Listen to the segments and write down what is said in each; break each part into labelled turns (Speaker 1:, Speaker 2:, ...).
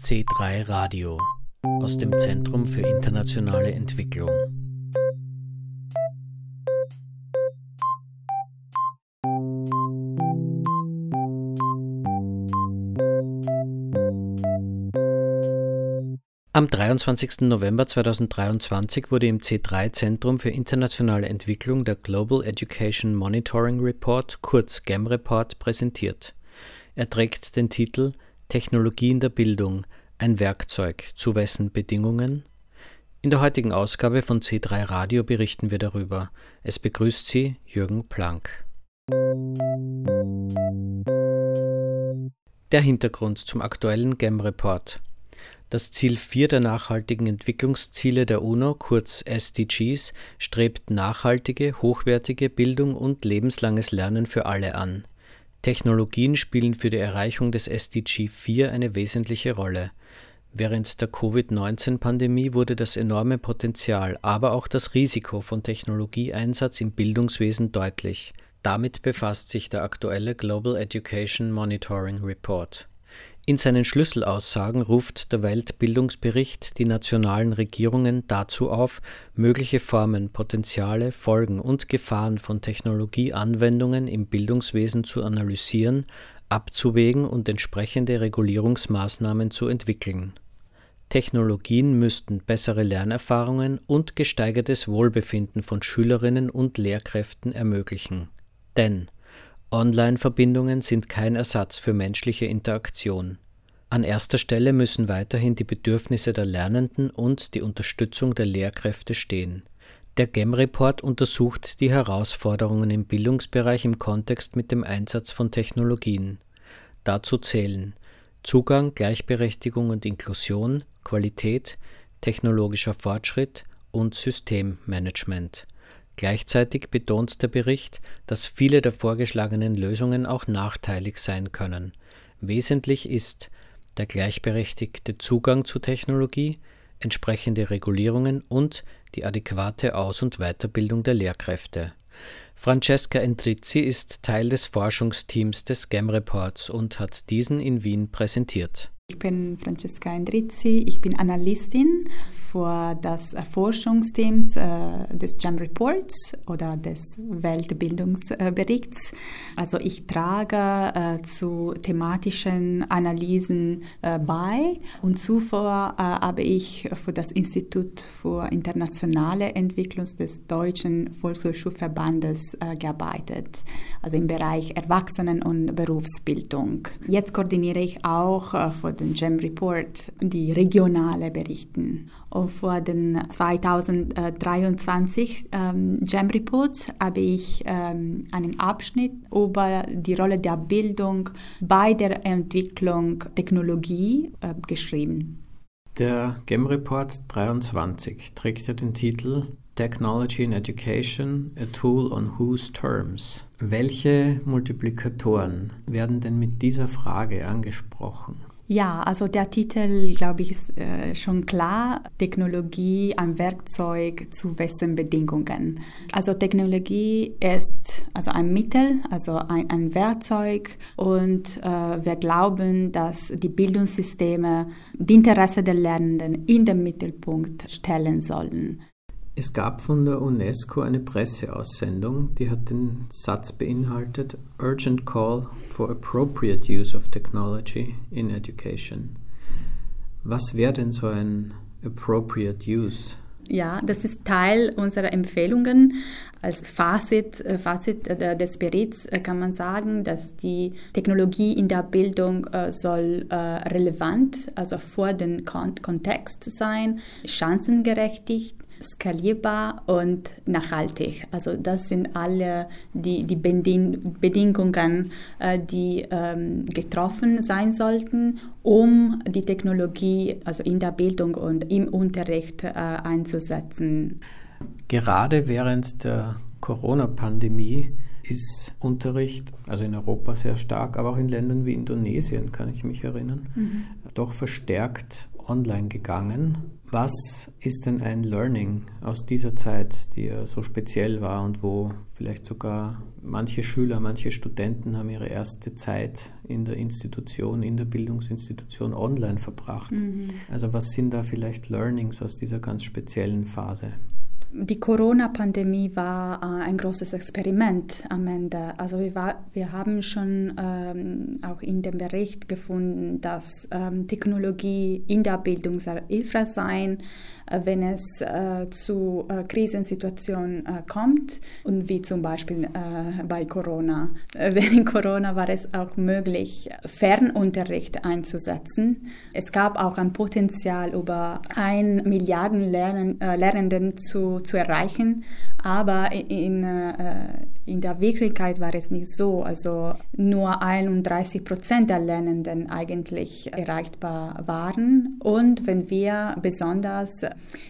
Speaker 1: C3 Radio aus dem Zentrum für internationale Entwicklung. Am 23. November 2023 wurde im C3 Zentrum für internationale Entwicklung der Global Education Monitoring Report, kurz GEM Report, präsentiert. Er trägt den Titel Technologie in der Bildung, ein Werkzeug, zu wessen Bedingungen? In der heutigen Ausgabe von C3 Radio berichten wir darüber. Es begrüßt Sie Jürgen Planck. Der Hintergrund zum aktuellen GEM-Report. Das Ziel 4 der nachhaltigen Entwicklungsziele der UNO, kurz SDGs, strebt nachhaltige, hochwertige Bildung und lebenslanges Lernen für alle an. Technologien spielen für die Erreichung des SDG 4 eine wesentliche Rolle. Während der Covid-19-Pandemie wurde das enorme Potenzial, aber auch das Risiko von Technologieeinsatz im Bildungswesen deutlich. Damit befasst sich der aktuelle Global Education Monitoring Report. In seinen Schlüsselaussagen ruft der Weltbildungsbericht die nationalen Regierungen dazu auf, mögliche Formen, Potenziale, Folgen und Gefahren von Technologieanwendungen im Bildungswesen zu analysieren, abzuwägen und entsprechende Regulierungsmaßnahmen zu entwickeln. Technologien müssten bessere Lernerfahrungen und gesteigertes Wohlbefinden von Schülerinnen und Lehrkräften ermöglichen. Denn Online-Verbindungen sind kein Ersatz für menschliche Interaktion. An erster Stelle müssen weiterhin die Bedürfnisse der Lernenden und die Unterstützung der Lehrkräfte stehen. Der GEM-Report untersucht die Herausforderungen im Bildungsbereich im Kontext mit dem Einsatz von Technologien. Dazu zählen Zugang, Gleichberechtigung und Inklusion, Qualität, technologischer Fortschritt und Systemmanagement. Gleichzeitig betont der Bericht, dass viele der vorgeschlagenen Lösungen auch nachteilig sein können. Wesentlich ist der gleichberechtigte Zugang zu Technologie, entsprechende Regulierungen und die adäquate Aus- und Weiterbildung der Lehrkräfte. Francesca Entrizzi ist Teil des Forschungsteams des GEM Reports und hat diesen in Wien präsentiert.
Speaker 2: Ich bin Francesca Endrizzi, ich bin Analystin für das Forschungsteam äh, des GEM Reports oder des Weltbildungsberichts. Also ich trage äh, zu thematischen Analysen äh, bei und zuvor habe ich für das Institut für internationale Entwicklung des Deutschen Volkshochschulverbandes gearbeitet, also im Bereich Erwachsenen- und Berufsbildung. Jetzt koordiniere ich auch für den GEM Report, die regionale Berichten. Für den 2023 ähm, GEM Report habe ich ähm, einen Abschnitt über die Rolle der Bildung bei der Entwicklung Technologie äh, geschrieben.
Speaker 1: Der GEM Report 23 trägt ja den Titel Technology in Education, a Tool on Whose Terms. Welche Multiplikatoren werden denn mit dieser Frage angesprochen?
Speaker 2: Ja, also der Titel, glaube ich, ist äh, schon klar. Technologie, ein Werkzeug zu wessen Bedingungen. Also Technologie ist also ein Mittel, also ein, ein Werkzeug und äh, wir glauben, dass die Bildungssysteme die Interesse der Lernenden in den Mittelpunkt stellen sollen.
Speaker 1: Es gab von der UNESCO eine Presseaussendung, die hat den Satz beinhaltet Urgent Call for Appropriate Use of Technology in Education. Was wäre denn so ein Appropriate Use?
Speaker 2: Ja, das ist Teil unserer Empfehlungen. Als Fazit, äh, Fazit des Berichts äh, kann man sagen, dass die Technologie in der Bildung äh, soll relevant, also vor den Kontext sein, chancengerechtigt, skalierbar und nachhaltig. Also das sind alle die, die Bedingungen, äh, die ähm, getroffen sein sollten, um die Technologie also in der Bildung und im Unterricht äh, einzusetzen.
Speaker 1: Gerade während der Corona-Pandemie ist Unterricht, also in Europa sehr stark, aber auch in Ländern wie Indonesien, kann ich mich erinnern, mhm. doch verstärkt online gegangen. Was ist denn ein Learning aus dieser Zeit, die ja so speziell war und wo vielleicht sogar manche Schüler, manche Studenten haben ihre erste Zeit in der Institution, in der Bildungsinstitution online verbracht? Mhm. Also was sind da vielleicht Learnings aus dieser ganz speziellen Phase?
Speaker 2: Die Corona-Pandemie war äh, ein großes Experiment am Ende. Also wir, war, wir haben schon ähm, auch in dem Bericht gefunden, dass ähm, Technologie in der Bildung sehr hilfreich sein äh, wenn es äh, zu äh, Krisensituationen kommt und wie zum Beispiel bei Corona. Während Corona war es auch möglich, Fernunterricht einzusetzen. Es gab auch ein Potenzial, über ein Milliarden Lernenden zu, zu erreichen, aber in, in der Wirklichkeit war es nicht so. Also nur 31 Prozent der Lernenden eigentlich erreichbar waren. Und wenn wir besonders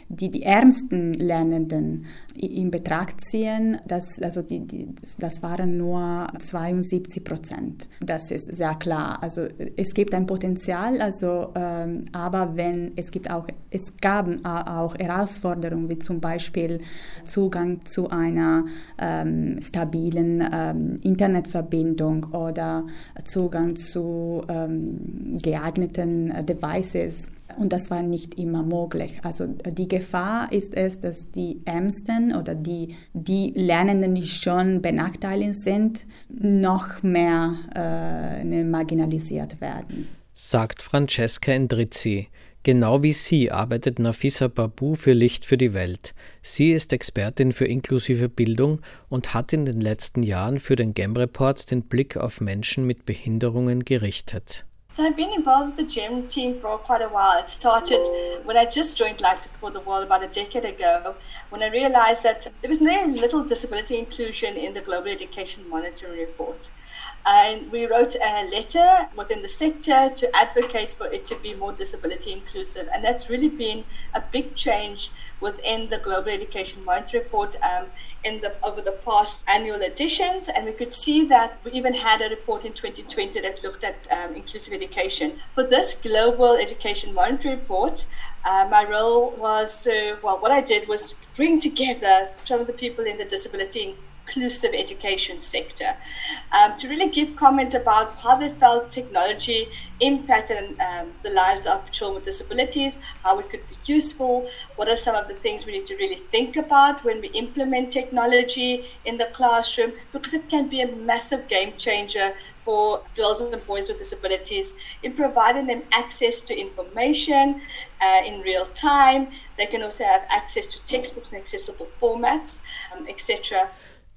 Speaker 2: die, die ärmsten Lernenden in Betracht ziehen, das, also die, die, das waren nur 72 Prozent. Das ist sehr klar. Also es gibt ein Potenzial, also, ähm, aber wenn es gibt auch, es gab auch Herausforderungen, wie zum Beispiel Zugang zu einer ähm, stabilen ähm, Internetverbindung oder Zugang zu ähm, geeigneten Devices und das war nicht immer möglich. Also die Gefahr ist es, dass die Ärmsten oder die, die Lernenden, die schon benachteiligt sind, noch mehr äh, ne, marginalisiert werden.
Speaker 1: Sagt Francesca Endrizzi. Genau wie sie arbeitet Nafisa Babu für Licht für die Welt. Sie ist Expertin für inklusive Bildung und hat in den letzten Jahren für den GEM Report den Blick auf Menschen mit Behinderungen gerichtet.
Speaker 3: So I've been involved with the gym team for quite a while. It started when I just joined Life for the World about a decade ago, when I realized that there was very little disability inclusion in the Global Education Monitoring Report. And we wrote a letter within the sector to advocate for it to be more disability inclusive. And that's really been a big change within the Global Education Monitor Report um, in the, over the past annual editions. And we could see that we even had a report in 2020 that looked at um, inclusive education. For this Global Education Monitor Report, uh, my role was to, well, what I did was bring together some of the people in the disability inclusive education sector um, to really give comment about how they felt technology impacted um, the lives of children with disabilities, how it could be useful, what are some of the things we need to really think about when we implement technology in the classroom, because it can be a massive game changer for girls and boys with disabilities in providing them access to information uh, in real time. They can also have access to textbooks in accessible formats, um, etc.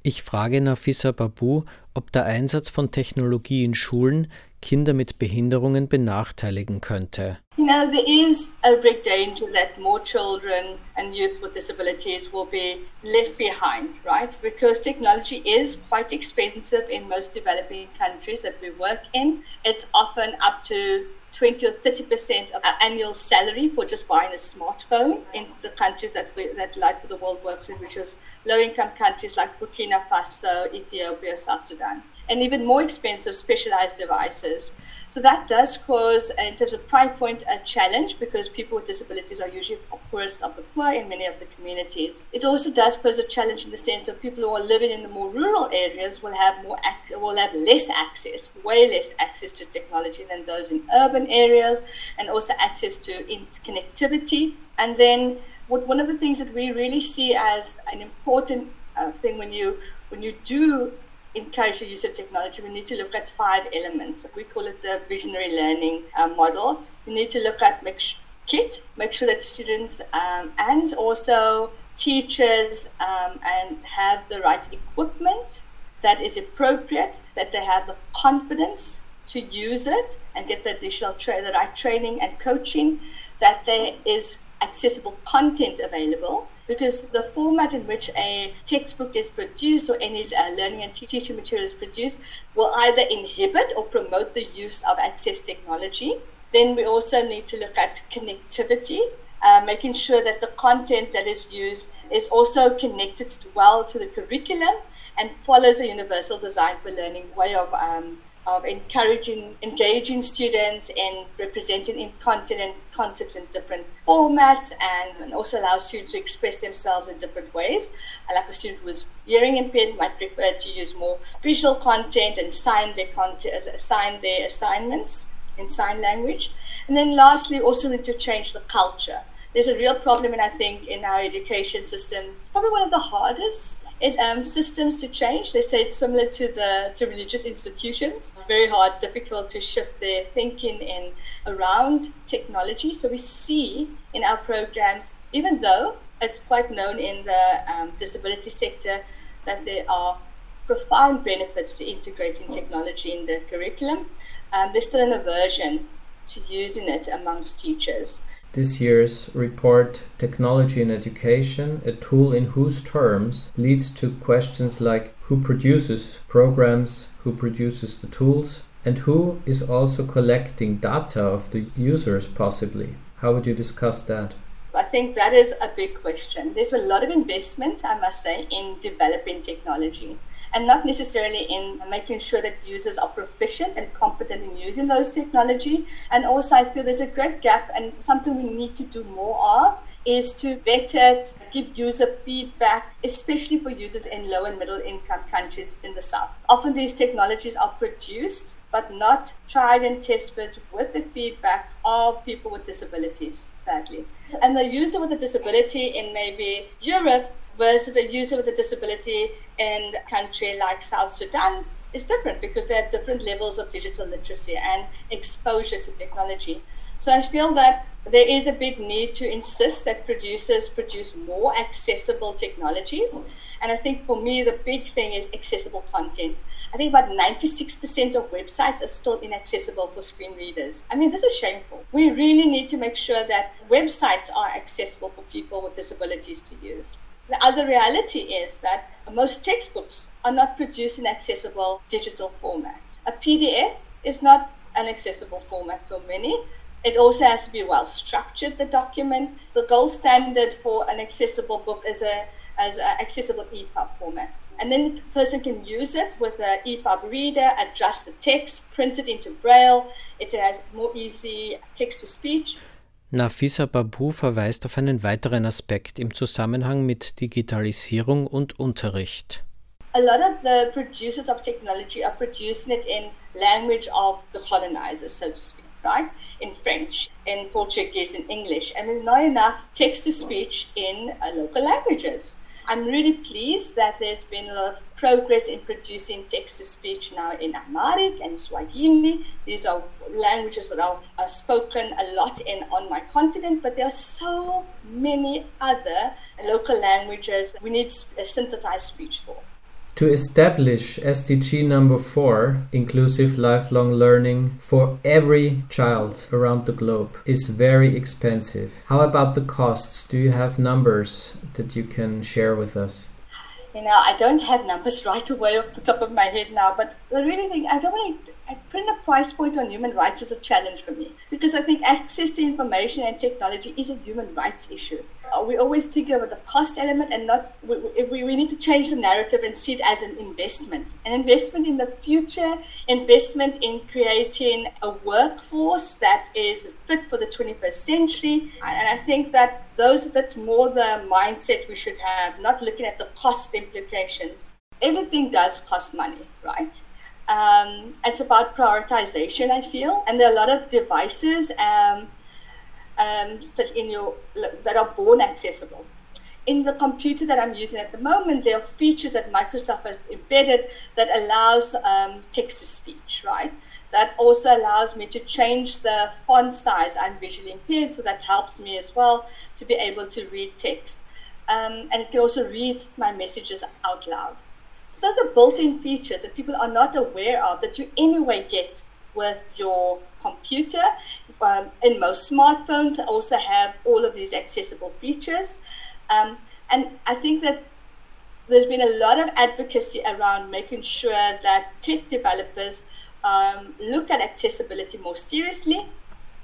Speaker 1: Ich frage Nafisa Babu, ob der Einsatz von Technologie in Schulen Kinder mit Behinderungen benachteiligen könnte.
Speaker 3: You know, there is a big danger that more children and youth with disabilities will be left behind, right? Because technology is quite expensive in most developing countries that we work in. It's often up to 20 or 30 percent of our annual salary for just buying a smartphone in the countries that we, that Light for the World works in, which is low-income countries like Burkina Faso, Ethiopia, South Sudan, and even more expensive specialized devices. So that does cause, uh, in terms of price point, a challenge because people with disabilities are usually poorest of the poor in many of the communities. It also does pose a challenge in the sense of people who are living in the more rural areas will have more will have less access, way less access to technology than those in urban areas, and also access to connectivity. And then, what, one of the things that we really see as an important uh, thing when you when you do encourage the use of technology, we need to look at five elements. We call it the visionary learning uh, model. We need to look at kit, make sure that students um, and also teachers um, and have the right equipment that is appropriate, that they have the confidence to use it and get the additional tra- the right training and coaching, that there is accessible content available because the format in which a textbook is produced or any uh, learning and teaching material is produced will either inhibit or promote the use of access technology. Then we also need to look at connectivity, uh, making sure that the content that is used is also connected well to the curriculum and follows a universal design for learning way of um, of encouraging, engaging students in representing in content concepts in different formats and, and also allow students to express themselves in different ways. Like a student is hearing impaired might prefer to use more visual content and sign their content, uh, sign their assignments in sign language. And then lastly, also need to change the culture. There's a real problem, and I think in our education system, it's probably one of the hardest it, um, systems to change. They say it's similar to the to religious institutions. Very hard, difficult to shift their thinking in around technology. So we see in our programs, even though it's quite known in the um, disability sector that there are profound benefits to integrating technology in the curriculum, um, there's still an aversion to using it amongst teachers.
Speaker 4: This year's report, Technology in Education, a tool in whose terms, leads to questions like who produces programs, who produces the tools, and who is also collecting data of the users, possibly. How would you discuss that?
Speaker 3: I think that is a big question. There's a lot of investment, I must say, in developing technology and not necessarily in making sure that users are proficient and competent in using those technology. And also, I feel there's a great gap and something we need to do more of is to vet it, give user feedback, especially for users in low and middle income countries in the South. Often these technologies are produced but not tried and tested with the feedback of people with disabilities, sadly. And the user with a disability in maybe Europe versus a user with a disability in a country like South Sudan is different because they have different levels of digital literacy and exposure to technology. So I feel that there is a big need to insist that producers produce more accessible technologies. And I think for me, the big thing is accessible content. I think about 96% of websites are still inaccessible for screen readers. I mean, this is shameful. We really need to make sure that websites are accessible for people with disabilities to use. The other reality is that most textbooks are not produced in accessible digital format. A PDF is not an accessible format for many. It also has to be well structured, the document. The gold standard for an accessible book is a as an accessible EPUB format. And then the person can use it with an EPUB reader, adjust the text, print it into Braille. It has more easy text to speech.
Speaker 1: Nafisa Baboo verweist auf einen weiteren Aspekt im Zusammenhang mit Digitalisierung und Unterricht.
Speaker 3: A lot of the producers of technology are producing it in language of the colonizers, so to speak, right? In French, in Portuguese, in English, and there's not enough text to speech in uh, local languages. I'm really pleased that there's been a lot of progress in producing text to speech now in Amharic and Swahili. These are languages that are, are spoken a lot in on my continent, but there are so many other local languages we need a synthesized speech for.
Speaker 4: To establish SDG number four, inclusive lifelong learning for every child around the globe, is very expensive. How about the costs? Do you have numbers that you can share with us?
Speaker 3: You know, I don't have numbers right away off the top of my head now, but the really thing, I don't want to putting a price point on human rights is a challenge for me because I think access to information and technology is a human rights issue. Uh, we always think about the cost element and not, we, we, we need to change the narrative and see it as an investment. An investment in the future, investment in creating a workforce that is fit for the 21st century. And I think that those that's more the mindset we should have, not looking at the cost implications. Everything does cost money, right? Um, it's about prioritization, I feel, and there are a lot of devices um, um, that in your that are born accessible. In the computer that I'm using at the moment, there are features that Microsoft has embedded that allows um, text to speech, right? That also allows me to change the font size. I'm visually impaired, so that helps me as well to be able to read text. Um, and it can also read my messages out loud. So those are built-in features that people are not aware of that you anyway get with your computer. Um, and most smartphones also have all of these accessible features. Um, and I think that there's been a lot of advocacy around making sure that tech developers um, look at accessibility more seriously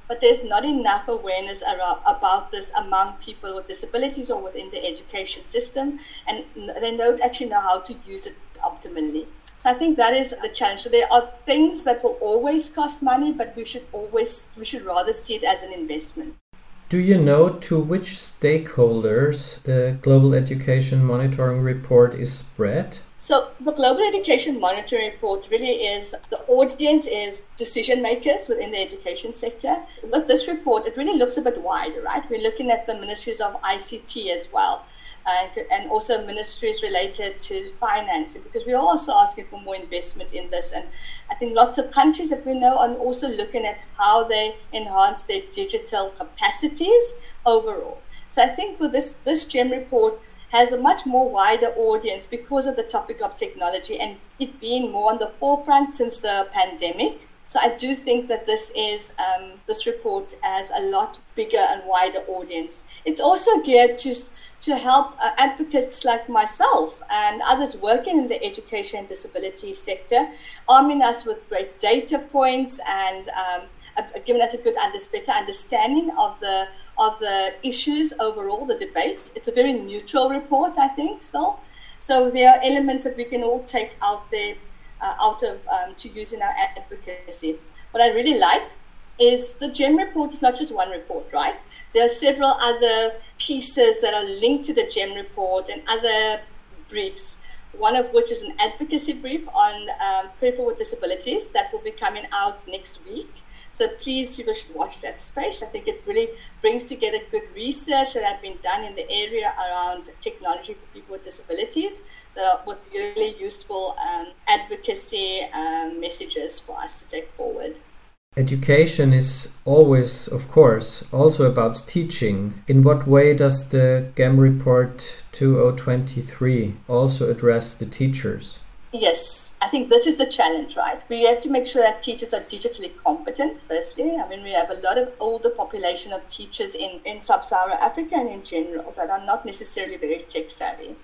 Speaker 3: but there's not enough awareness around, about this among people with disabilities or within the education system, and they don't actually know how to use it optimally. So I think that is the challenge. So there are things that will always cost money, but we should always we should rather see it as an investment.
Speaker 4: Do you know to which stakeholders the Global Education Monitoring Report is spread?
Speaker 3: So the Global Education Monitoring Report really is the audience is decision makers within the education sector. With this report, it really looks a bit wider, right? We're looking at the ministries of ICT as well Uh, and also ministries related to financing because we're also asking for more investment in this. And I think lots of countries that we know are also looking at how they enhance their digital capacities overall. So I think for this this GEM report has a much more wider audience because of the topic of technology and it being more on the forefront since the pandemic. So I do think that this is um, this report has a lot bigger and wider audience. It's also geared to to help uh, advocates like myself and others working in the education and disability sector, arming us with great data points and um, giving us a good under, better understanding of the of the issues overall, the debates. It's a very neutral report, I think, still. So there are elements that we can all take out there, uh, out of um, to use in our advocacy. What I really like is the GEM report is not just one report, right? There are several other pieces that are linked to the GEM report and other briefs, one of which is an advocacy brief on um, people with disabilities that will be coming out next week. So please, people should watch that space. I think it really brings together good research that has been done in the area around technology for people with disabilities so with really useful um, advocacy um, messages for us to take forward.
Speaker 4: Education is always, of course, also about teaching. In what way does the GEM report 2023 also address the teachers?
Speaker 3: Yes, I think this is the challenge, right? We have to make sure that teachers are digitally competent, firstly. I mean, we have a lot of older population of teachers in, in sub-Saharan Africa and in general that are not necessarily very tech savvy.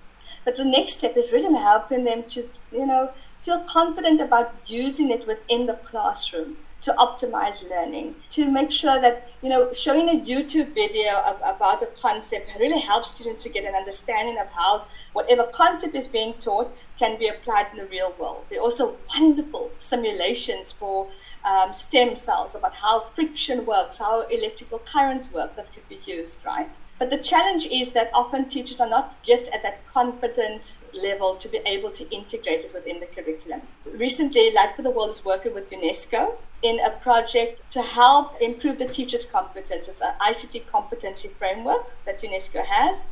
Speaker 3: But the next step is really helping them to, you know, feel confident about using it within the classroom to optimize learning, to make sure that, you know, showing a YouTube video of, about a concept really helps students to get an understanding of how whatever concept is being taught can be applied in the real world. There are also wonderful simulations for um, stem cells about how friction works, how electrical currents work that could be used, right? But the challenge is that often teachers are not yet at that confident level to be able to integrate it within the curriculum. Recently, Light for the World is working with UNESCO in a project to help improve the teacher's competence. It's an ICT competency framework that UNESCO has.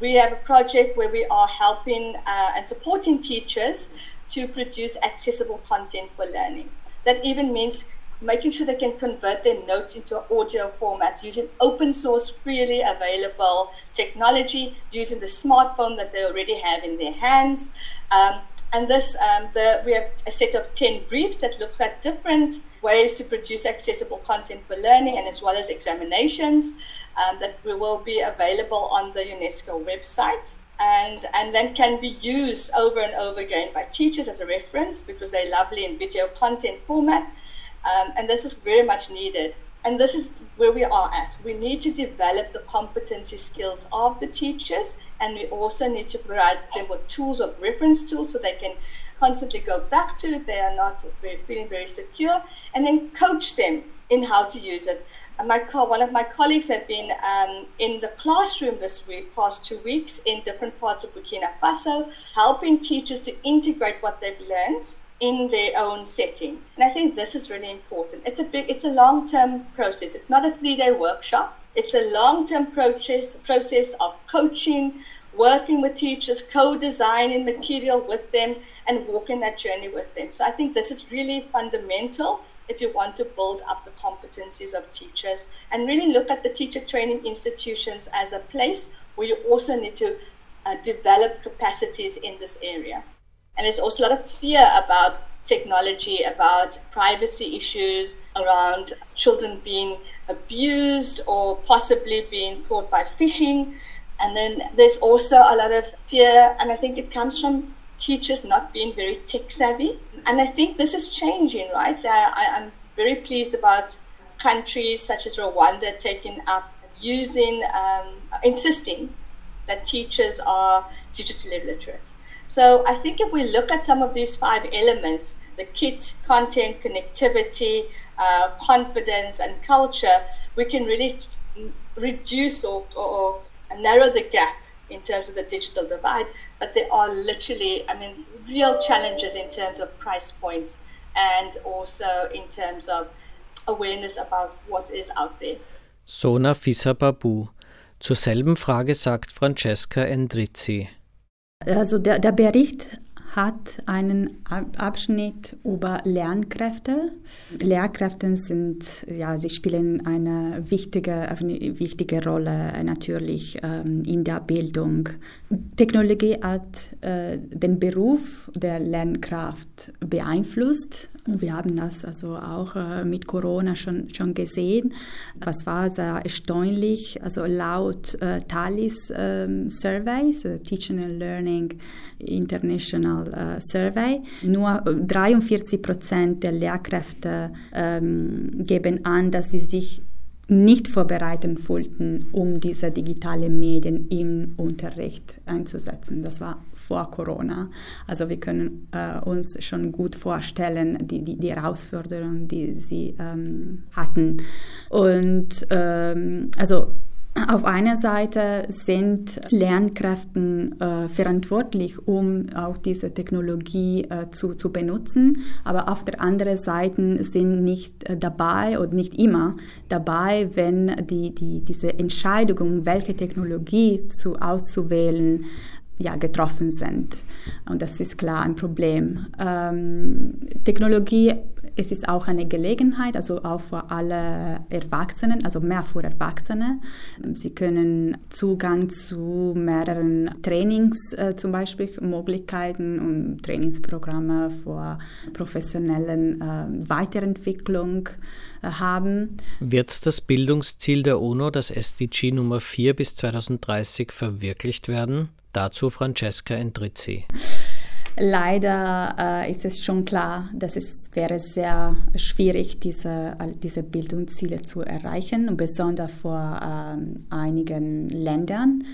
Speaker 3: We have a project where we are helping uh, and supporting teachers to produce accessible content for learning. That even means making sure they can convert their notes into audio format using open source, freely available technology, using the smartphone that they already have in their hands. Um, and this, um, the, we have a set of 10 briefs that look at different ways to produce accessible content for learning and as well as examinations um, that will be available on the UNESCO website. And, and then can be used over and over again by teachers as a reference because they're lovely in video content format um, and this is very much needed. And this is where we are at. We need to develop the competency skills of the teachers, and we also need to provide them with tools of reference tools so they can constantly go back to if they are not very, feeling very secure, and then coach them in how to use it. And my one of my colleagues have been um, in the classroom this week, past two weeks, in different parts of Burkina Faso, helping teachers to integrate what they've learned in their own setting. And I think this is really important. It's a big, it's a long-term process. It's not a three-day workshop. It's a long-term process process of coaching, working with teachers, co-designing material with them, and walking that journey with them. So I think this is really fundamental if you want to build up the competencies of teachers and really look at the teacher training institutions as a place where you also need to uh, develop capacities in this area. And there's also a lot of fear about technology, about privacy issues, around children being abused or possibly being caught by phishing. And then there's also a lot of fear, and I think it comes from teachers not being very tech savvy. And I think this is changing, right? I'm very pleased about countries such as Rwanda taking up using, um, insisting that teachers are digitally literate So I think if we look at some of these five elements, the kit, content, connectivity, uh, confidence, and culture, we can really reduce or, or, or narrow the gap in terms of the digital divide. But there are literally, I mean, real challenges in terms of price point and also in terms of awareness about what is out there.
Speaker 1: So Nafisa Baboo. Zur selben Frage sagt Francesca Endrizzi.
Speaker 2: Also der, der Bericht hat einen Abschnitt über Lernkräfte. Lehrkräfte sind, ja, sie spielen eine wichtige, eine wichtige Rolle natürlich ähm, in der Bildung. Technologie hat äh, den Beruf der Lernkraft beeinflusst. Und wir haben das also auch äh, mit Corona schon, schon gesehen. Was war sehr erstaunlich? Also laut äh, Thalys ähm, Survey, Teaching and Learning International äh, Survey, nur 43 Prozent der Lehrkräfte ähm, geben an, dass sie sich nicht vorbereiten fühlten, um diese digitalen Medien im Unterricht einzusetzen. Das war vor Corona. Also wir können äh, uns schon gut vorstellen, die, die, die Herausforderungen, die sie ähm, hatten. Und ähm, also auf einer Seite sind Lernkräfte äh, verantwortlich, um auch diese Technologie äh, zu, zu benutzen, aber auf der anderen Seite sind nicht äh, dabei und nicht immer dabei, wenn die, die, diese Entscheidung, welche Technologie zu, auszuwählen, ja, getroffen sind. Und das ist klar ein Problem. Ähm, Technologie es ist auch eine Gelegenheit, also auch für alle Erwachsenen, also mehr für Erwachsene. Sie können Zugang zu mehreren Trainings, äh, zum Beispiel Möglichkeiten und Trainingsprogramme für professionellen äh, Weiterentwicklung äh, haben.
Speaker 1: Wird das Bildungsziel der UNO, das SDG Nummer 4 bis 2030, verwirklicht werden? Dazu Francesca Endrizzi.
Speaker 2: Leider äh, ist es schon klar, dass es wäre sehr schwierig, diese, diese Bildungsziele zu erreichen, besonders vor ähm, einigen Ländern.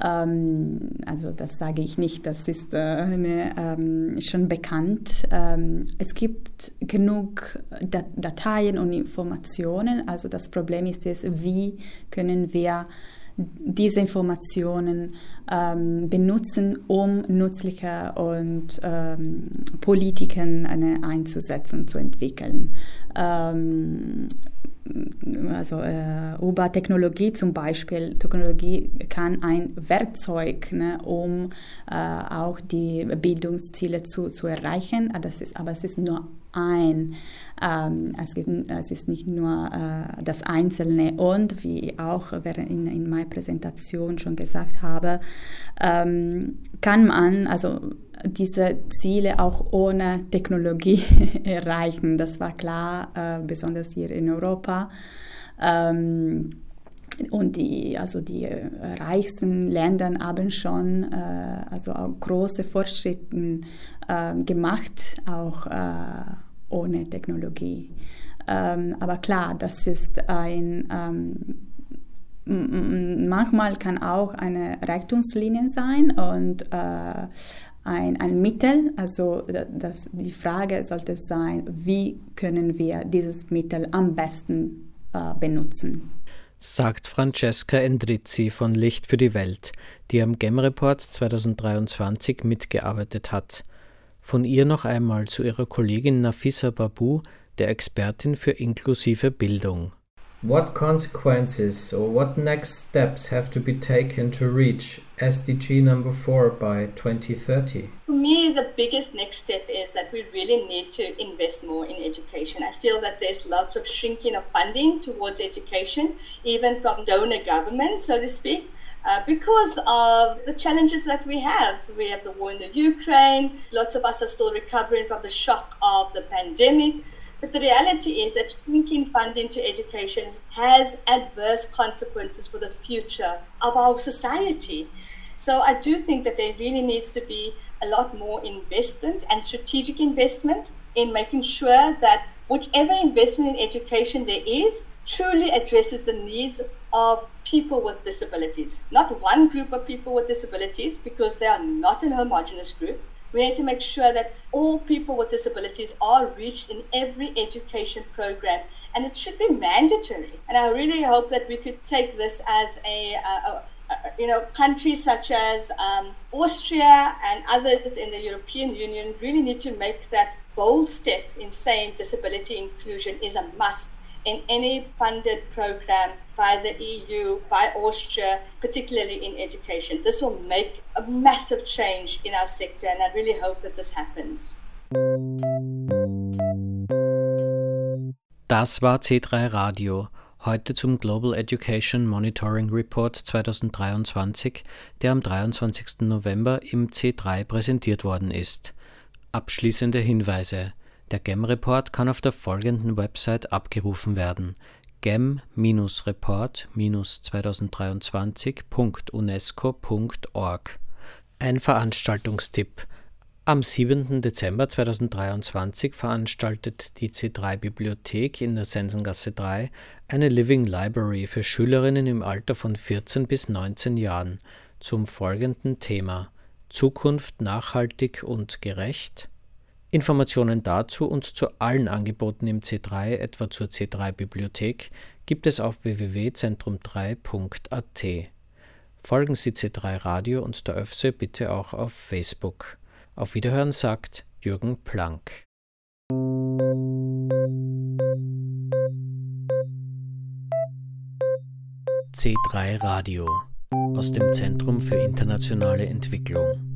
Speaker 2: Ähm, also das sage ich nicht, das ist äh, eine, ähm, schon bekannt. Ähm, es gibt genug Dat Dateien und Informationen. Also das Problem ist es, wie können wir diese Informationen ähm, benutzen, um nützliche und ähm, Politiken eine einzusetzen, zu entwickeln. Ähm, also äh, über Technologie zum Beispiel. Technologie kann ein Werkzeug, ne, um äh, auch die Bildungsziele zu, zu erreichen. Das ist, aber es ist nur ein. Ähm, es, gibt, es, ist nicht nur äh, das Einzelne und wie ich auch in, in meiner Präsentation schon gesagt habe, ähm, kann man also diese Ziele auch ohne Technologie erreichen. Das war klar, äh, besonders hier in Europa. Ähm, und die, also die reichsten Länder haben schon äh, also auch große Fortschritte äh, gemacht, auch äh, ohne Technologie. Ähm, aber klar, das ist ein, ähm, manchmal kann auch eine Rettungslinie sein und äh, ein, ein Mittel. Also das, die Frage sollte sein, wie können wir dieses Mittel am besten äh, benutzen.
Speaker 1: Sagt Francesca Endrizzi von Licht für die Welt, die am GEM-Report 2023 mitgearbeitet hat. Von ihr noch einmal zu ihrer Kollegin Nafisa Babu, der Expertin für inklusive Bildung.
Speaker 4: What consequences or what next steps have to be taken to reach SDG number 4 by 2030?
Speaker 3: For me, the biggest next step is that we really need to invest more in education. I feel that there's lots of shrinking of funding towards education, even from donor governments, so to speak. Uh, because of the challenges that we have. We have the war in the Ukraine, lots of us are still recovering from the shock of the pandemic. But the reality is that shrinking funding to education has adverse consequences for the future of our society. So I do think that there really needs to be a lot more investment and strategic investment in making sure that whichever investment in education there is truly addresses the needs of people with disabilities. Not one group of people with disabilities, because they are not an homogenous group. We need to make sure that all people with disabilities are reached in every education program, and it should be mandatory. And I really hope that we could take this as a, a, a you know, countries such as um, Austria and others in the European Union really need to make that bold step in saying disability inclusion is a must in any funded program by the EU, by Austria, particularly in education. This will make a massive change in our sector, and I really hope that this happens.
Speaker 1: Das war C3 Radio. Heute zum Global Education Monitoring Report 2023, der am 23. November im C3 präsentiert worden ist. Abschließende Hinweise. Der GEM-Report kann auf der folgenden Website abgerufen werden: gem-report-2023.unesco.org. Ein Veranstaltungstipp am 7. Dezember 2023 veranstaltet die C3 Bibliothek in der Sensengasse 3 eine Living Library für Schülerinnen im Alter von 14 bis 19 Jahren zum folgenden Thema Zukunft nachhaltig und gerecht. Informationen dazu und zu allen Angeboten im C3, etwa zur C3 Bibliothek, gibt es auf www.zentrum3.at. Folgen Sie C3 Radio und der ÖFSE bitte auch auf Facebook. Auf Wiederhören sagt Jürgen Planck. C3 Radio aus dem Zentrum für internationale Entwicklung.